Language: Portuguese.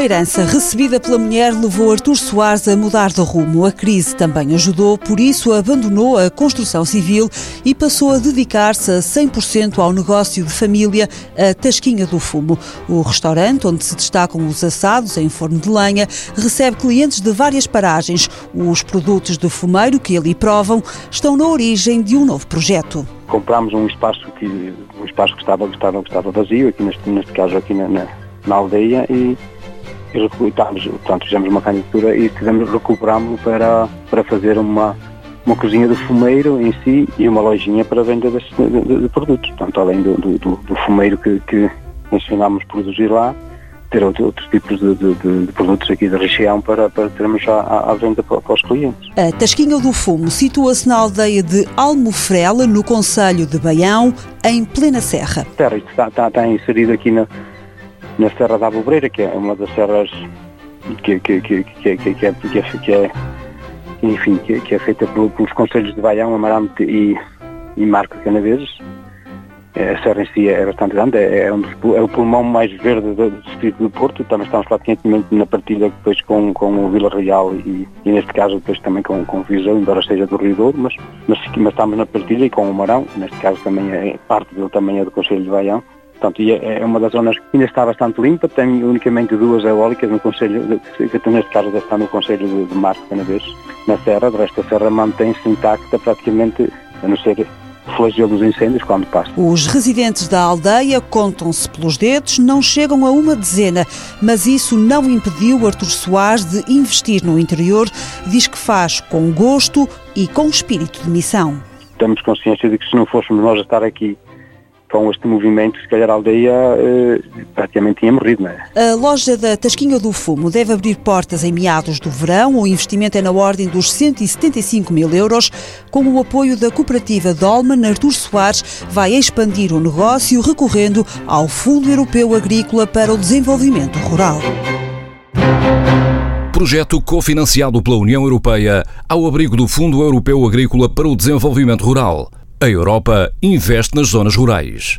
Uma herança recebida pela mulher levou Artur Soares a mudar de rumo. A crise também ajudou, por isso abandonou a construção civil e passou a dedicar-se a 100% ao negócio de família, a Tasquinha do Fumo. O restaurante, onde se destacam os assados em forno de lenha, recebe clientes de várias paragens. Os produtos de fumeiro que ali provam estão na origem de um novo projeto comprámos um espaço que um espaço que estava, estava, estava vazio aqui neste, neste caso aqui na, na, na aldeia e e recrutámos, portanto, fizemos uma candidatura e tivemos, recuperámos para, para fazer uma, uma cozinha de fumeiro em si e uma lojinha para venda de, de, de produtos. Portanto, além do, do, do fumeiro que, que mencionámos produzir lá, ter outro, outros tipos de, de, de, produtos aqui da região para, para termos à, à venda para, para, os clientes. A Tasquinha do Fumo situa-se na aldeia de Almofrela, no Conselho de Baião, em plena serra. A terra está, está, está inserido aqui na, na Serra da Abobreira, que é uma das serras que, que, que, que, que, que, é, que, é, enfim, que, que é feita pelos conselhos de Baião, Amarante e, e Marco Canaveses. É, a serra em si é bastante grande, é, é, um dos, é o pulmão mais verde do, distrito do Porto, também estamos praticamente na partilha depois com, com o Vila Real e, e, neste caso depois também com, com o Viseu, embora seja do Rio Douro, mas, mas, mas, estamos na partilha e com o Marão, neste caso também é parte dele também é do Conselho de Baião. Portanto, é, é uma das zonas que ainda está bastante limpa, tem unicamente duas eólicas no Conselho, que neste caso está no Conselho de, de Marco vez, na Serra, de resto a Serra mantém-se intacta praticamente, a não ser flagelo dos incêndios quando passa. Os residentes da aldeia contam-se pelos dedos, não chegam a uma dezena, mas isso não impediu Artur Soares de investir no interior, diz que faz com gosto e com espírito de missão. Temos consciência de que se não fôssemos nós a estar aqui com este movimento, se calhar a aldeia eh, praticamente tinha morrido. Não é? A loja da Tasquinha do Fumo deve abrir portas em meados do verão. O investimento é na ordem dos 175 mil euros. Com o apoio da cooperativa Dolman, Artur Soares vai expandir o negócio recorrendo ao Fundo Europeu Agrícola para o Desenvolvimento Rural. Projeto cofinanciado pela União Europeia ao abrigo do Fundo Europeu Agrícola para o Desenvolvimento Rural. A Europa investe nas zonas rurais.